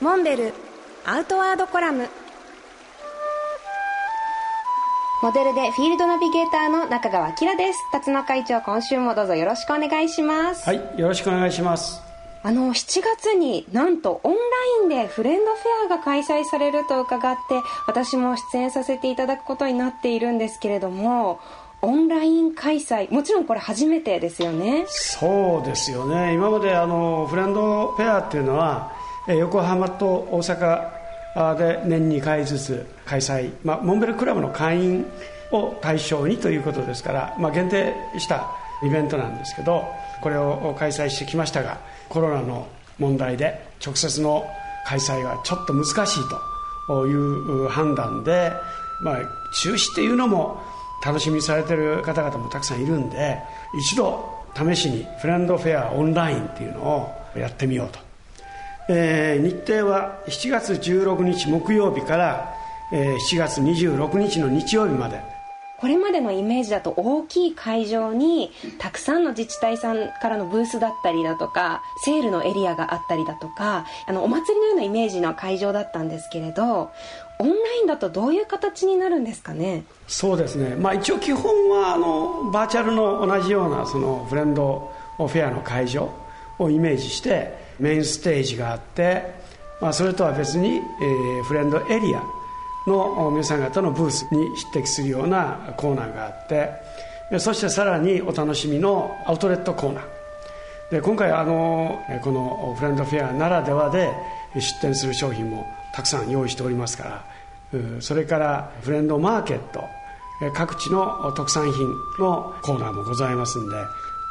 モンベルアウトワードコラム。モデルでフィールドナビゲーターの中川明です。辰野会長今週もどうぞよろしくお願いします。はいよろしくお願いします。あの7月になんとオンラインでフレンドフェアが開催されると伺って私も出演させていただくことになっているんですけれどもオンライン開催もちろんこれ初めてですよね。そうですよね。今まであのフレンドフェアっていうのは横浜と大阪で年2回ずつ開催、まあ、モンベルクラブの会員を対象にということですから、まあ、限定したイベントなんですけどこれを開催してきましたがコロナの問題で直接の開催はちょっと難しいという判断で、まあ、中止っていうのも楽しみされてる方々もたくさんいるんで一度試しにフレンドフェアオンラインっていうのをやってみようと。えー、日程は7月16日木曜日から、えー、7月26日の日曜日まで。これまでのイメージだと大きい会場にたくさんの自治体さんからのブースだったりだとかセールのエリアがあったりだとかあのお祭りのようなイメージの会場だったんですけれどオンラインだとどういう形になるんですかね？そうですね、まあ、一応基本はあのバーチャルの同じようなそのフレンドフェアの会場をイメージしてメインステージがあって、まあ、それとは別に、えー、フレンドエリアの皆さん方のブースに匹敵するようなコーナーがあってそしてさらにお楽しみのアウトレットコーナー。で今回あのこのフレンドフェアならではで出店する商品もたくさん用意しておりますからそれからフレンドマーケット各地の特産品のコーナーもございますんで、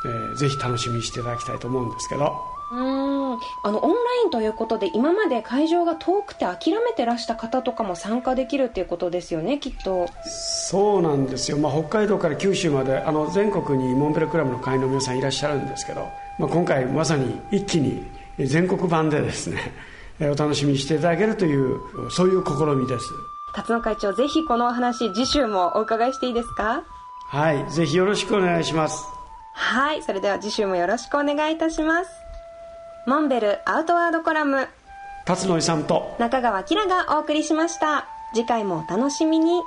えー、ぜひ楽しみにしていただきたいと思うんですけど。うん。あのオンラインということで今まで会場が遠くて諦めてらした方とかも参加できるっていうことですよねきっと。そうなんですよ、まあ、北海道から九州まであの全国にモンベルクラブの会員の皆さんいらっしゃるんですけど、まあ、今回まさに一気に全国版でですね お楽しみにしていただけるというそういう試みです。辰野会長ぜひこのお話次週もお伺いしていいですか？はい。ぜひよろしくお願いします。はい。それでは次週もよろしくお願いいたしますモンベルアウトワードコラム。辰野勇と中川きらがお送りしました。次回もお楽しみに